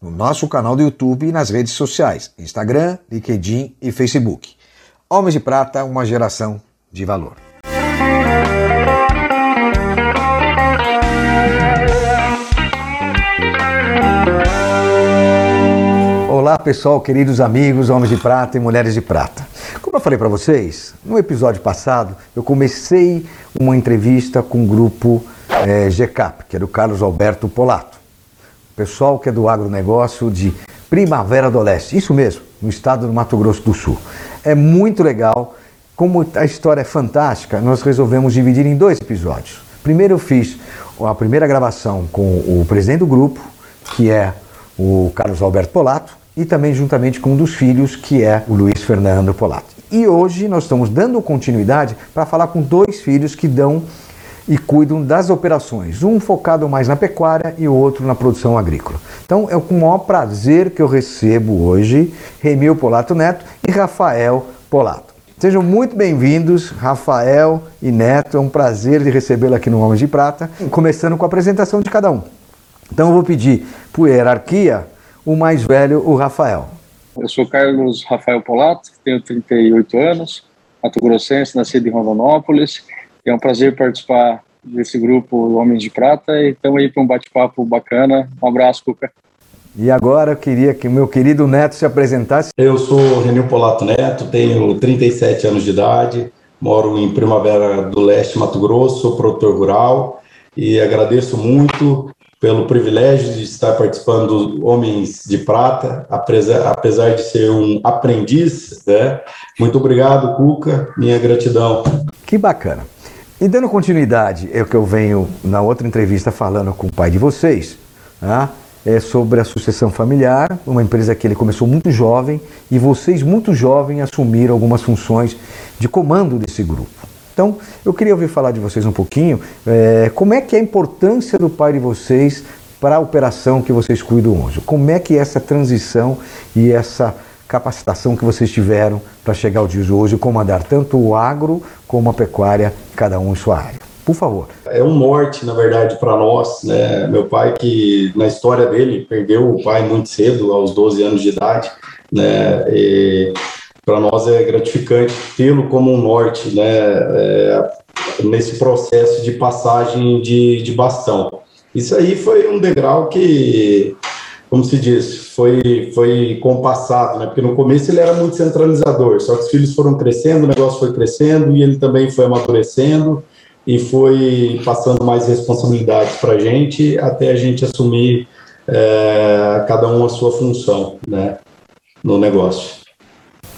no nosso canal do YouTube e nas redes sociais, Instagram, LinkedIn e Facebook. Homens de Prata, uma geração de valor. Olá pessoal, queridos amigos, homens de prata e mulheres de prata. Como eu falei para vocês, no episódio passado eu comecei uma entrevista com o grupo é, GCAP, que é do Carlos Alberto Polato. Pessoal que é do agronegócio de Primavera do Leste, isso mesmo, no estado do Mato Grosso do Sul. É muito legal, como a história é fantástica, nós resolvemos dividir em dois episódios. Primeiro eu fiz a primeira gravação com o presidente do grupo, que é o Carlos Alberto Polato, e também juntamente com um dos filhos, que é o Luiz Fernando Polato. E hoje nós estamos dando continuidade para falar com dois filhos que dão e cuidam das operações, um focado mais na pecuária e o outro na produção agrícola. Então é com o maior prazer que eu recebo hoje Remil Polato Neto e Rafael Polato. Sejam muito bem-vindos, Rafael e Neto. É um prazer de recebê-lo aqui no Homens de Prata, começando com a apresentação de cada um. Então eu vou pedir, por hierarquia, o mais velho, o Rafael. Eu sou Carlos Rafael Polato, tenho 38 anos, Mato Grossense, nascido em Rondonópolis é um prazer participar desse grupo Homens de Prata e estamos aí para um bate-papo bacana. Um abraço, Cuca. E agora eu queria que o meu querido Neto se apresentasse. Eu sou Renil Polato Neto, tenho 37 anos de idade, moro em Primavera do Leste, Mato Grosso, sou produtor rural e agradeço muito pelo privilégio de estar participando do Homens de Prata, apesar, apesar de ser um aprendiz. Né? Muito obrigado, Cuca, minha gratidão. Que bacana. E dando continuidade, é o que eu venho na outra entrevista falando com o pai de vocês, né? é sobre a sucessão familiar, uma empresa que ele começou muito jovem e vocês, muito jovem, assumiram algumas funções de comando desse grupo. Então, eu queria ouvir falar de vocês um pouquinho, é, como é que é a importância do pai de vocês para a operação que vocês cuidam hoje? Como é que é essa transição e essa capacitação que vocês tiveram para chegar ao dia de hoje e comandar tanto o agro como a pecuária, cada um em sua área. Por favor. É um norte, na verdade, para nós. Né? Meu pai, que na história dele, perdeu o pai muito cedo, aos 12 anos de idade. Né? para nós é gratificante tê-lo como um norte né? É, nesse processo de passagem de, de bastão. Isso aí foi um degrau que como se diz, foi, foi compassado, né? Porque no começo ele era muito centralizador, só que os filhos foram crescendo, o negócio foi crescendo e ele também foi amadurecendo e foi passando mais responsabilidades para a gente até a gente assumir é, cada um a sua função, né? No negócio.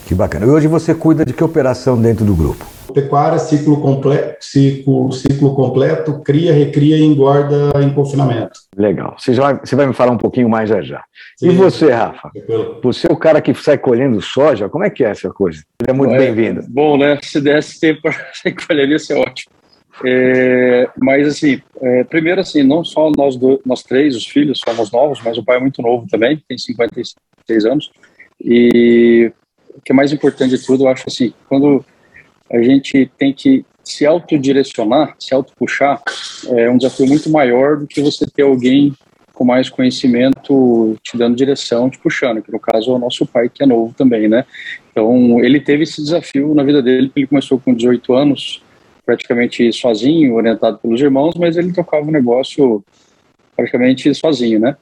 Que bacana. E hoje você cuida de que operação dentro do grupo? Pecuária, ciclo completo, ciclo, ciclo completo, cria, recria e engorda em confinamento. Legal. Você, já vai, você vai me falar um pouquinho mais já já. Sim. E você, Rafa? Você é o cara que sai colhendo soja, como é que é essa coisa? Ele é muito é, bem-vindo. Bom, né? Se desse tempo para sair colhendo, isso é ótimo. É, mas assim, é, primeiro assim, não só nós, do, nós três, os filhos, somos novos, mas o pai é muito novo também, tem 56 anos. E o que é mais importante de tudo, eu acho assim, quando a gente tem que se autodirecionar, se autopuxar, é um desafio muito maior do que você ter alguém com mais conhecimento te dando direção, te puxando, que no caso é o nosso pai, que é novo também, né? Então, ele teve esse desafio na vida dele, ele começou com 18 anos, praticamente sozinho, orientado pelos irmãos, mas ele tocava o negócio praticamente sozinho, né?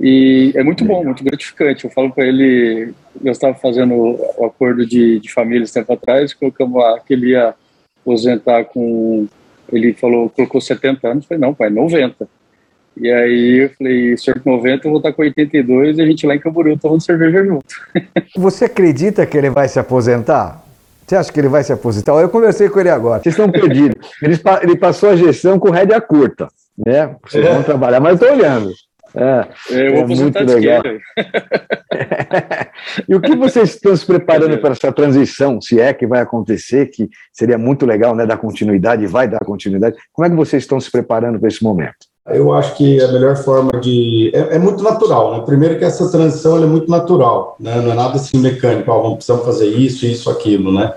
E é muito bom, muito gratificante. Eu falo para ele, eu estava fazendo o acordo de, de família esse tempo atrás, colocamos lá que ele ia aposentar com. Ele falou, colocou 70 anos. Eu falei, não, pai, 90. E aí eu falei, senhor com 90, eu vou estar com 82 e a gente lá em Camboriú tomando cerveja junto. Você acredita que ele vai se aposentar? Você acha que ele vai se aposentar? Eu conversei com ele agora. Vocês estão perdidos. Ele, ele passou a gestão com rédea curta, né? Vocês vão trabalhar, mas eu estou olhando. É, Eu vou é aposentar muito legal. e o que vocês estão se preparando para essa transição, se é que vai acontecer, que seria muito legal, né, dar continuidade, vai dar continuidade. Como é que vocês estão se preparando para esse momento? Eu acho que a melhor forma de. É, é muito natural, né? Primeiro que essa transição ela é muito natural, né? Não é nada assim mecânico, ó, vamos precisamos fazer isso, isso, aquilo, né?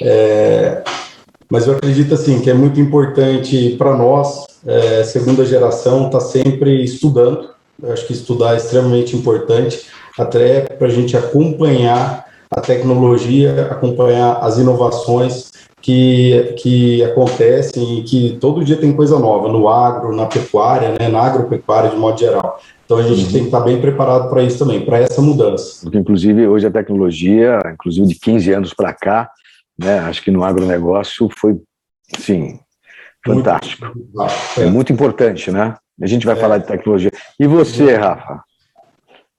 É, Mas eu acredito assim que é muito importante para nós, é, segunda geração, estar tá sempre estudando. Eu acho que estudar é extremamente importante, até para a gente acompanhar a tecnologia, acompanhar as inovações que, que acontecem e que todo dia tem coisa nova no agro, na pecuária, né, na agropecuária de modo geral. Então a gente uhum. tem que estar bem preparado para isso também, para essa mudança. Porque, inclusive, hoje a tecnologia, inclusive de 15 anos para cá, né, acho que no agronegócio foi, sim, fantástico. Muito, é. é muito importante, né? A gente vai é. falar de tecnologia. E você, Rafa?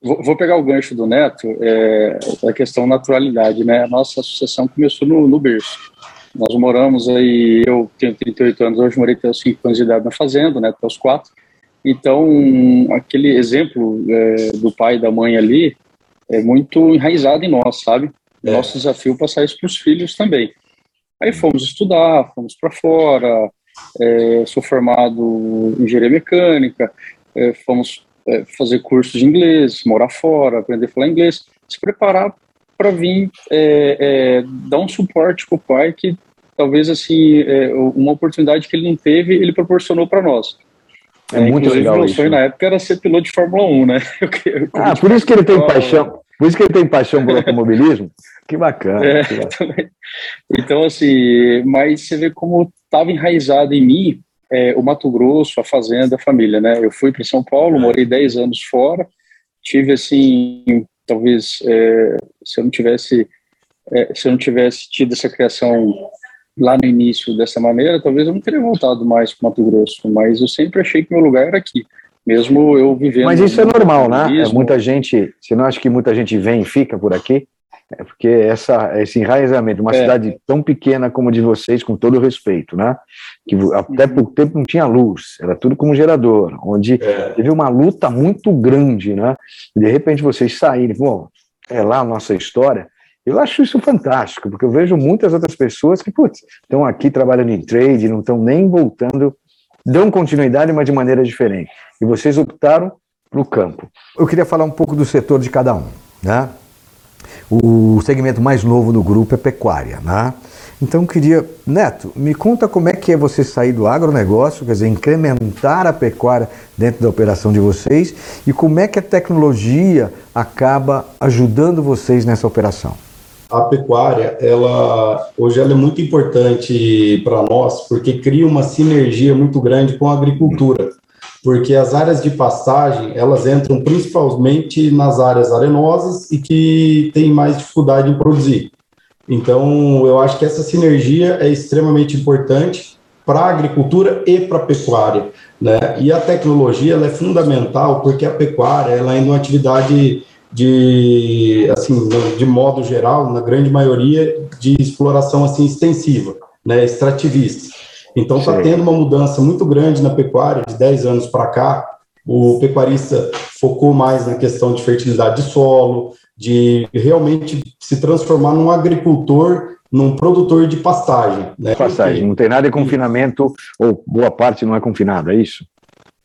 Vou pegar o gancho do Neto, é, a questão naturalidade, né? A nossa associação começou no, no berço. Nós moramos aí, eu tenho 38 anos, hoje morei até os 5 anos de idade na fazenda, né, até os 4. Então, aquele exemplo é, do pai e da mãe ali é muito enraizado em nós, sabe? É. Nosso desafio é passar isso para os filhos também. Aí fomos estudar, fomos para fora, é, sou formado em engenharia mecânica, é, fomos é, fazer cursos de inglês, morar fora, aprender a falar inglês, se preparar para vir é, é, dar um suporte para o pai que talvez assim é, uma oportunidade que ele não teve ele proporcionou para nós. É, muito legal meu sonho na época era ser piloto de Fórmula 1 né? Eu, eu, ah por isso que ele tem paixão por isso que ele tem paixão por automobilismo. Que bacana, é, que bacana. então assim mas você vê como estava enraizado em mim é, o Mato Grosso a fazenda a família né eu fui para São Paulo morei 10 anos fora tive assim talvez é, se eu não tivesse é, se eu não tivesse tido essa criação lá no início dessa maneira, talvez eu não teria voltado mais para Mato Grosso, mas eu sempre achei que meu lugar era aqui, mesmo eu vivendo. Mas isso é normal, né? É muita gente, você não acha que muita gente vem e fica por aqui? É porque essa, esse enraizamento, uma é. cidade tão pequena como a de vocês, com todo o respeito, né? Que até por tempo não tinha luz, era tudo como gerador, onde é. teve uma luta muito grande, né? E de repente vocês saírem, bom, é lá a nossa história. Eu acho isso fantástico, porque eu vejo muitas outras pessoas que, putz, estão aqui trabalhando em trade, não estão nem voltando, dão continuidade, mas de maneira diferente. E vocês optaram para o campo. Eu queria falar um pouco do setor de cada um, né? O segmento mais novo no grupo é pecuária, né? Então queria, Neto, me conta como é que é você sair do agronegócio, quer dizer, incrementar a pecuária dentro da operação de vocês e como é que a tecnologia acaba ajudando vocês nessa operação. A pecuária, ela hoje ela é muito importante para nós porque cria uma sinergia muito grande com a agricultura porque as áreas de pastagem elas entram principalmente nas áreas arenosas e que tem mais dificuldade em produzir. Então, eu acho que essa sinergia é extremamente importante para a agricultura e para a pecuária, né? E a tecnologia ela é fundamental porque a pecuária ela é uma atividade de assim de modo geral na grande maioria de exploração assim extensiva né extrativista então está tendo uma mudança muito grande na pecuária de 10 anos para cá. O pecuarista focou mais na questão de fertilidade de solo, de realmente se transformar num agricultor, num produtor de pastagem. Né? Pastagem, não tem nada de confinamento, ou boa parte não é confinada, é isso?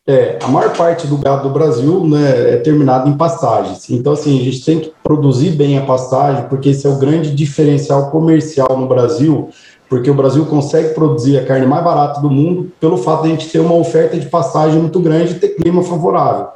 É, a maior parte do gado do Brasil né, é terminado em pastagens. Então, assim, a gente tem que produzir bem a pastagem, porque esse é o grande diferencial comercial no Brasil porque o Brasil consegue produzir a carne mais barata do mundo pelo fato de a gente ter uma oferta de passagem muito grande e ter clima favorável.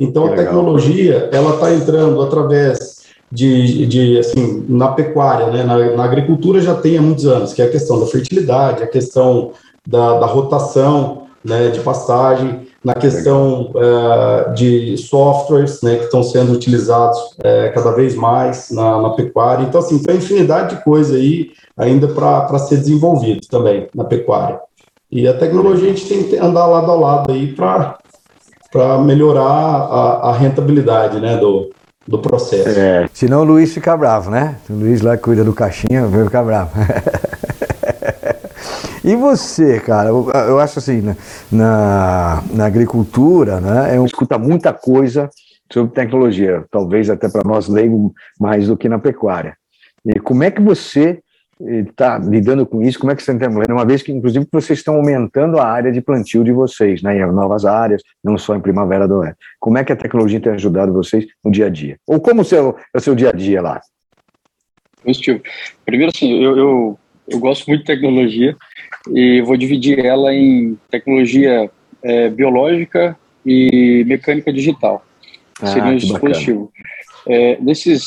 Então, que a tecnologia, ela está entrando através de, de, assim, na pecuária, né, na, na, agricultura já tem há muitos anos, que é a questão da fertilidade, a questão da, da rotação né, de pastagem, na questão uh, de softwares né, que estão sendo utilizados uh, cada vez mais na, na, pecuária. Então, assim, tem infinidade de coisa aí ainda para ser desenvolvido também na pecuária. E a tecnologia a gente tem que andar lado a lado aí para melhorar a, a, rentabilidade né, do, do processo. É, senão o Luiz fica bravo, né? O Luiz lá cuida do caixinha, vai ficar bravo. E você, cara, eu, eu acho assim, né, na, na agricultura, né, eu escuta muita coisa sobre tecnologia, talvez até para nós leigos mais do que na pecuária. E como é que você está lidando com isso? Como é que você está entendendo? Uma vez que, inclusive, vocês estão aumentando a área de plantio de vocês, né, em novas áreas, não só em Primavera do Oeste. Como é que a tecnologia tem ajudado vocês no dia a dia? Ou como o seu, é o seu dia a dia lá? Positivo. Primeiro, assim, eu, eu, eu gosto muito de tecnologia e vou dividir ela em tecnologia é, biológica e mecânica digital. Ah, seria um dispositivo. É, nesses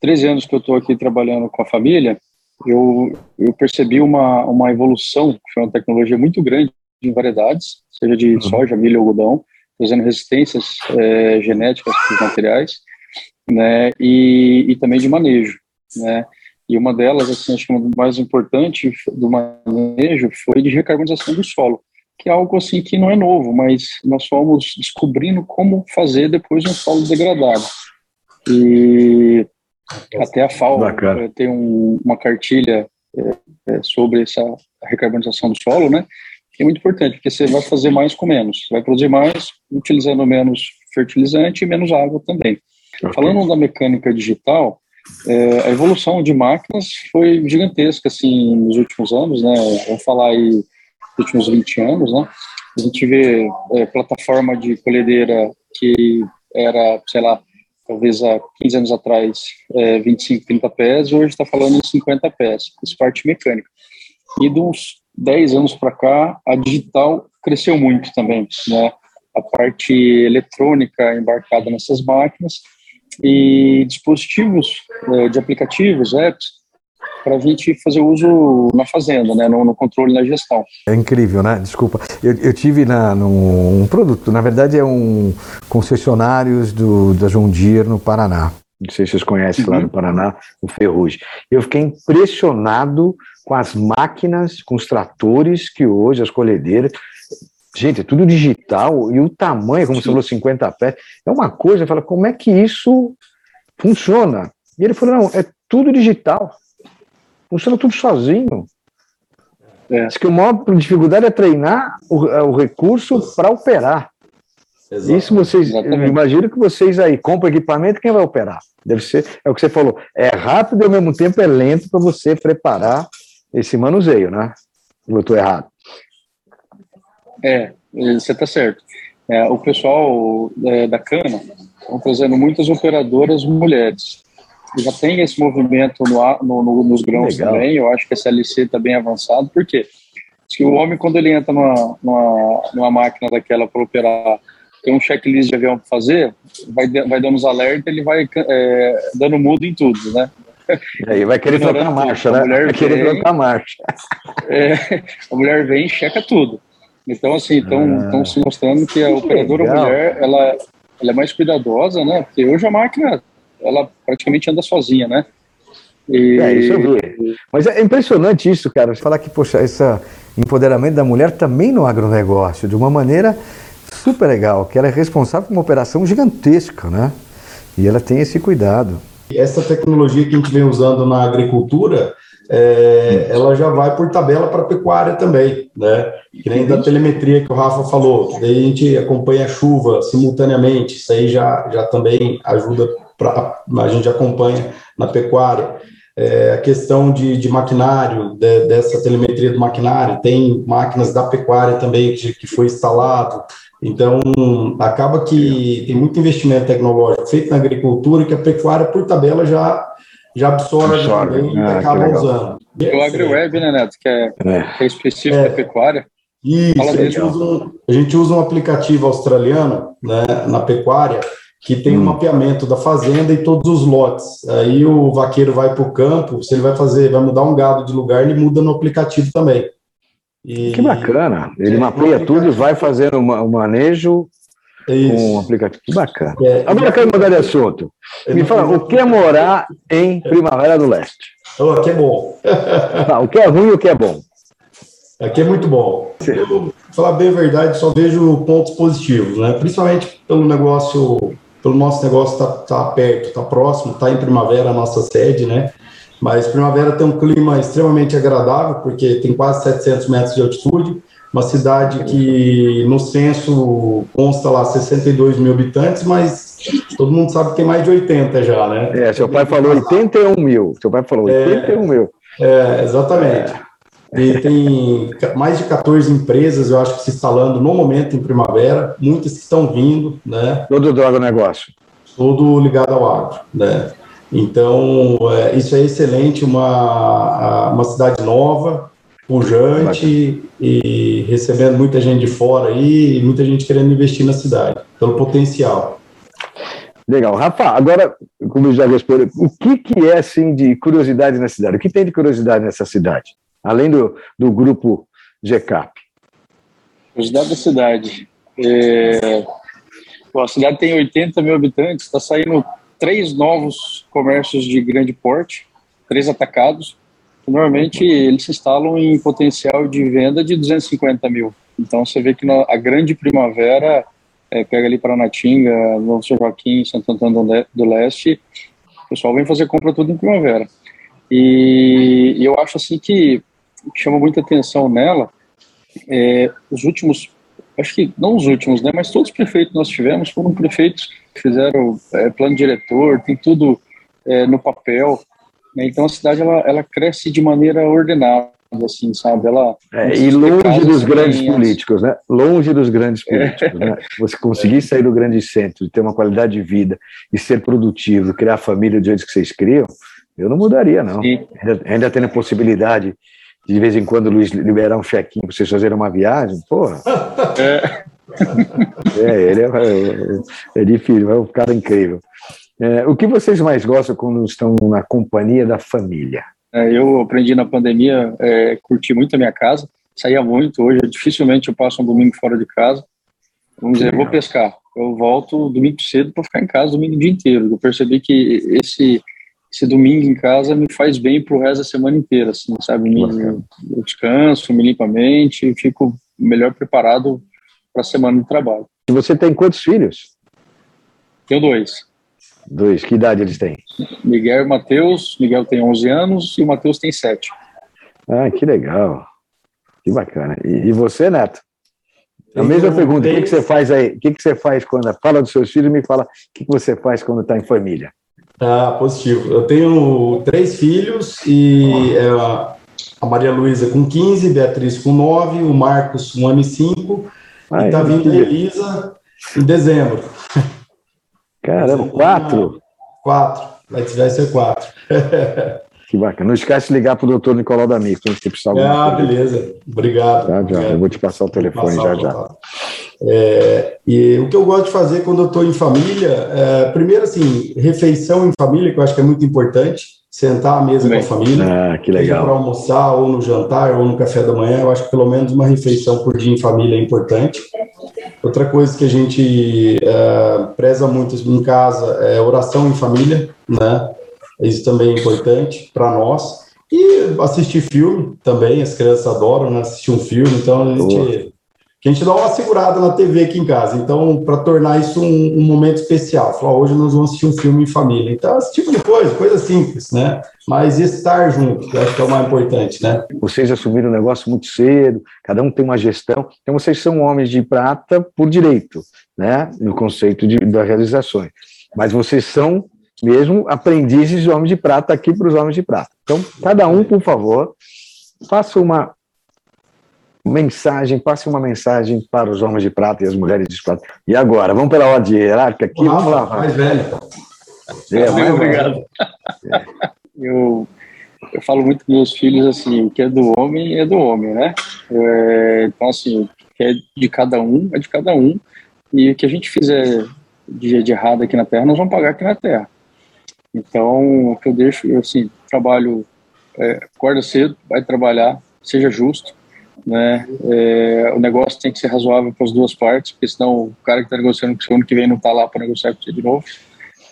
13 anos que eu estou aqui trabalhando com a família, eu, eu percebi uma, uma evolução, que foi uma tecnologia muito grande em variedades, seja de uhum. soja, milho, algodão, fazendo resistências é, genéticas para os materiais, né, e, e também de manejo, né, e uma delas, assim, acho que uma mais importante do manejo foi de recarbonização do solo, que é algo assim que não é novo, mas nós fomos descobrindo como fazer depois de um solo degradado. E até a FAO eh, tem um, uma cartilha é, é, sobre essa recarbonização do solo, né? Que é muito importante, porque você vai fazer mais com menos. Você vai produzir mais utilizando menos fertilizante e menos água também. Okay. Falando da mecânica digital, é, a evolução de máquinas foi gigantesca, assim, nos últimos anos, né? Vamos falar aí, nos últimos 20 anos, né? A gente vê é, plataforma de colhedeira que era, sei lá, talvez há 15 anos atrás, é, 25, 30 pés, hoje está falando em 50 pés, isso parte mecânica. E de uns 10 anos para cá, a digital cresceu muito também, né? A parte eletrônica embarcada nessas máquinas e dispositivos é, de aplicativos, apps, para a gente fazer uso na fazenda, né, no, no, controle na gestão. É incrível, né? Desculpa. Eu, eu tive na, num um produto, na verdade é um concessionários do, da John Deere no Paraná. Não sei se vocês conhecem uhum. lá no Paraná, o Ferrugem. Eu fiquei impressionado com as máquinas, com os tratores que hoje, as colhedeiras, gente, é tudo digital e o tamanho, como Sim. você falou, 50 pés, é uma coisa, fala, como é que isso funciona? E ele falou, não, é tudo digital funciona tudo sozinho. É. Diz que a maior dificuldade é treinar o, é, o recurso para operar. Exato. Isso vocês, imagino que vocês aí compram equipamento, quem vai operar? Deve ser, é o que você falou, é rápido e ao mesmo tempo é lento para você preparar esse manuseio, né? Eu estou errado. É, você está certo. É, o pessoal é, da Cana estão trazendo muitas operadoras mulheres já tem esse movimento no, no, no, nos grãos Legal. também. Eu acho que esse LC está bem avançado, porque se o homem, quando ele entra numa, numa, numa máquina daquela para operar, tem um checklist de avião para fazer, vai, vai dando os alertas, ele vai é, dando mudo em tudo, né? E aí vai querer trocar marcha, né? Vai querer trocar marcha. É, a mulher vem e checa tudo. Então, assim, estão ah, se mostrando que a operadora legal. mulher, ela, ela é mais cuidadosa, né? Porque hoje a máquina ela praticamente anda sozinha, né? E... É, isso eu vi. Mas é impressionante isso, cara. Falar que, poxa, esse empoderamento da mulher também no agronegócio, de uma maneira super legal, que ela é responsável por uma operação gigantesca, né? E ela tem esse cuidado. Essa tecnologia que a gente vem usando na agricultura, é, ela já vai por tabela para pecuária também, né? Que nem da telemetria que o Rafa falou, daí a gente acompanha a chuva simultaneamente, isso aí já, já também ajuda pra, a gente acompanha na pecuária. É, a questão de, de maquinário, de, dessa telemetria do maquinário, tem máquinas da pecuária também que, que foi instalado. Então, acaba que tem muito investimento tecnológico feito na agricultura que a pecuária, por tabela, já, já absorve, absorve. também ah, e acaba usando. O AgriWeb, né, Neto, que é, é. que é específico é. da pecuária. Isso, a gente, usa um, a gente usa um aplicativo australiano né, na pecuária que tem um mapeamento da fazenda e todos os lotes. Aí o vaqueiro vai para o campo, se ele vai fazer, vai mudar um gado de lugar, ele muda no aplicativo também. E... Que bacana! Ele é, mapeia tudo e vai fazendo o manejo é com o aplicativo. Que bacana. É, Agora eu quero mudar de assunto. Me fala, o que é morar em Primavera do Leste? Oh, aqui é bom. Ah, o que é ruim e o que é bom? Aqui é muito bom. Eu, falar bem a verdade, só vejo pontos positivos, né? Principalmente pelo negócio pelo nosso negócio estar tá, tá perto, está próximo, está em Primavera a nossa sede, né? Mas Primavera tem um clima extremamente agradável, porque tem quase 700 metros de altitude, uma cidade que no censo consta lá 62 mil habitantes, mas todo mundo sabe que tem mais de 80 já, né? É, seu pai falou 81 mil. Seu pai falou 81 é, mil. É, exatamente. E tem mais de 14 empresas, eu acho que se instalando no momento em primavera, muitas que estão vindo, né? Todo do agronegócio. Tudo ligado ao agro, né? Então, é, isso é excelente, uma, uma cidade nova, pujante e recebendo muita gente de fora aí, e muita gente querendo investir na cidade, pelo potencial. Legal. Rafa, agora, como já respondeu, o que, que é, assim, de curiosidade na cidade? O que tem de curiosidade nessa cidade? Além do, do grupo GCAP. Curiosidade da cidade. É... Bom, a cidade tem 80 mil habitantes, está saindo três novos comércios de grande porte, três atacados. Normalmente eles se instalam em potencial de venda de 250 mil. Então você vê que na, a grande primavera, é, pega ali para Natinga, Novo São Joaquim, Santo Antônio do Leste, o pessoal vem fazer compra tudo em primavera. E, e eu acho assim que, que chama muita atenção nela é, os últimos acho que não os últimos, né, mas todos os prefeitos que nós tivemos foram prefeitos que fizeram é, plano diretor, tem tudo é, no papel. Né, então a cidade ela, ela cresce de maneira ordenada, assim, sabe? Ela é, e longe dos grandes políticos, né? Longe dos grandes é. políticos, né? Você conseguir sair do grande centro, ter uma qualidade de vida e ser produtivo, criar família do jeito que vocês criam, eu não mudaria, não. Ainda, ainda tendo a possibilidade de vez em quando Luiz liberar um chequinho para vocês fazerem uma viagem, porra. É, é ele é, é, é difícil, é um cara incrível. É, o que vocês mais gostam quando estão na companhia da família? É, eu aprendi na pandemia, é, curti muito a minha casa, saía muito. Hoje, dificilmente eu passo um domingo fora de casa. Vamos dizer, vou pescar. Eu volto domingo cedo para ficar em casa domingo o dia inteiro. Eu percebi que esse esse domingo em casa me faz bem pro resto da semana inteira, assim, sabe? Me, eu descanso, me limpo a mente, fico melhor preparado para a semana de trabalho. E você tem quantos filhos? Tenho dois. Dois. Que idade eles têm? Miguel e Matheus. Miguel tem 11 anos e o Matheus tem 7. Ah, que legal. Que bacana. E, e você, Neto? A mesma pergunta, o que, que você faz aí? O que, que você faz quando. Fala dos seus filhos e me fala o que, que você faz quando está em família. Ah, positivo. Eu tenho três filhos e é, a Maria Luísa com 15, Beatriz com 9, o Marcos com 1 ano e 5, e tá vindo a Elisa em dezembro. Caramba, quatro? Quatro, vai, vai ser quatro. Que bacana. Não esquece de ligar para o doutor Nicolau D'Amico, quando você precisar. Ah, beleza. Obrigado. Já, já. Eu vou te passar o telefone já, já. É, e o que eu gosto de fazer quando eu estou em família, é, primeiro, assim, refeição em família, que eu acho que é muito importante, sentar à mesa Bem, com a família. Ah, que legal. Para almoçar, ou no jantar, ou no café da manhã, eu acho que pelo menos uma refeição por dia em família é importante. Outra coisa que a gente é, preza muito em casa é oração em família, né? Isso também é importante para nós. E assistir filme também, as crianças adoram né, assistir um filme, então a gente, a gente dá uma segurada na TV aqui em casa. Então, para tornar isso um, um momento especial, falar, hoje nós vamos assistir um filme em família. Então, esse tipo de coisa, coisa simples, né? Mas estar junto, que eu acho que é o mais importante, né? Vocês assumiram o negócio muito cedo, cada um tem uma gestão, então vocês são homens de prata por direito, né? No conceito de, das realizações. Mas vocês são mesmo aprendizes de homens de prata aqui para os homens de prata. Então, cada um, por favor, faça uma mensagem, passe uma mensagem para os homens de prata e as mulheres de prata. E agora, vamos pela ordem hierárquica aqui, vamos lá. Mais velho. É, mais obrigado. É. Eu, eu falo muito com meus filhos assim, o que é do homem é do homem, né? É, então, assim, o que é de cada um é de cada um. E o que a gente fizer de, de errado aqui na Terra, nós vamos pagar aqui na Terra. Então, o que eu deixo, eu, assim, trabalho, é, acorda cedo, vai trabalhar, seja justo, né? É, o negócio tem que ser razoável para as duas partes, porque senão o cara que está negociando com você ano que vem não está lá para negociar com você de novo.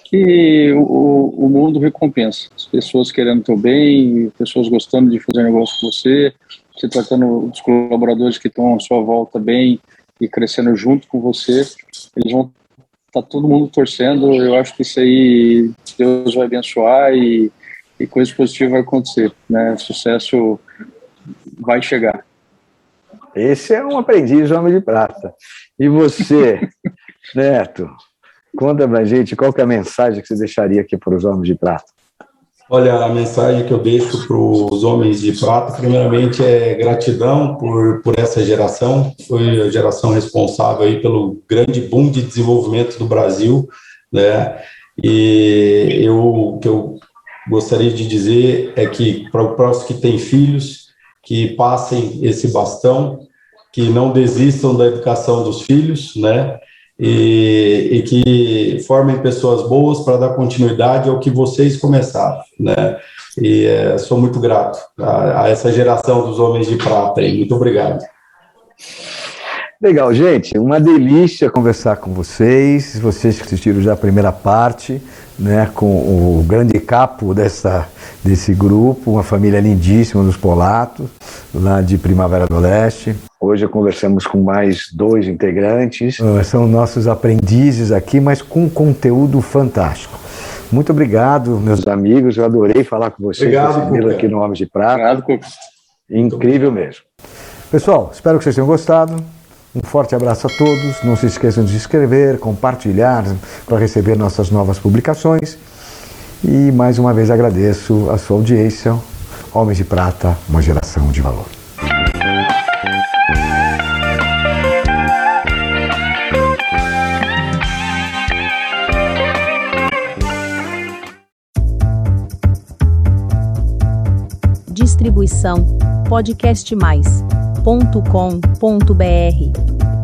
Que o, o mundo recompensa. As pessoas querendo o teu bem, pessoas gostando de fazer negócio com você, você tratando os colaboradores que estão à sua volta bem e crescendo junto com você, eles vão tá todo mundo torcendo. Eu acho que isso aí Deus vai abençoar e, e coisa positiva vai acontecer, né? Sucesso vai chegar. Esse é um aprendiz homem de prata. E você, Neto, conta pra gente qual é a mensagem que você deixaria aqui para os homens de prata. Olha, a mensagem que eu deixo para os homens de prata, primeiramente, é gratidão por, por essa geração. Foi a geração responsável aí pelo grande boom de desenvolvimento do Brasil, né? E eu, o que eu gostaria de dizer é que para o próximo que tem filhos, que passem esse bastão, que não desistam da educação dos filhos, né? e, e que formem pessoas boas para dar continuidade ao que vocês começaram, né? E é, sou muito grato a, a, essa geração dos homens de prata aí. Muito obrigado. Legal, gente. Uma delícia conversar com vocês. Vocês que assistiram já a primeira parte, né, com o grande capo dessa, desse grupo, uma família lindíssima dos Polatos, lá de Primavera do Leste. Hoje conversamos com mais dois integrantes. Uh, são nossos aprendizes aqui, mas com conteúdo fantástico. Muito obrigado, meus amigos. Eu adorei falar com vocês. Obrigado, aqui no Homens de Prata. Obrigado, Incrível mesmo. Pessoal, espero que vocês tenham gostado. Um forte abraço a todos. Não se esqueçam de se inscrever, compartilhar para receber nossas novas publicações. E mais uma vez agradeço a sua audiência. Homens de Prata, uma geração de valor. Distribuição podcastmais.com.br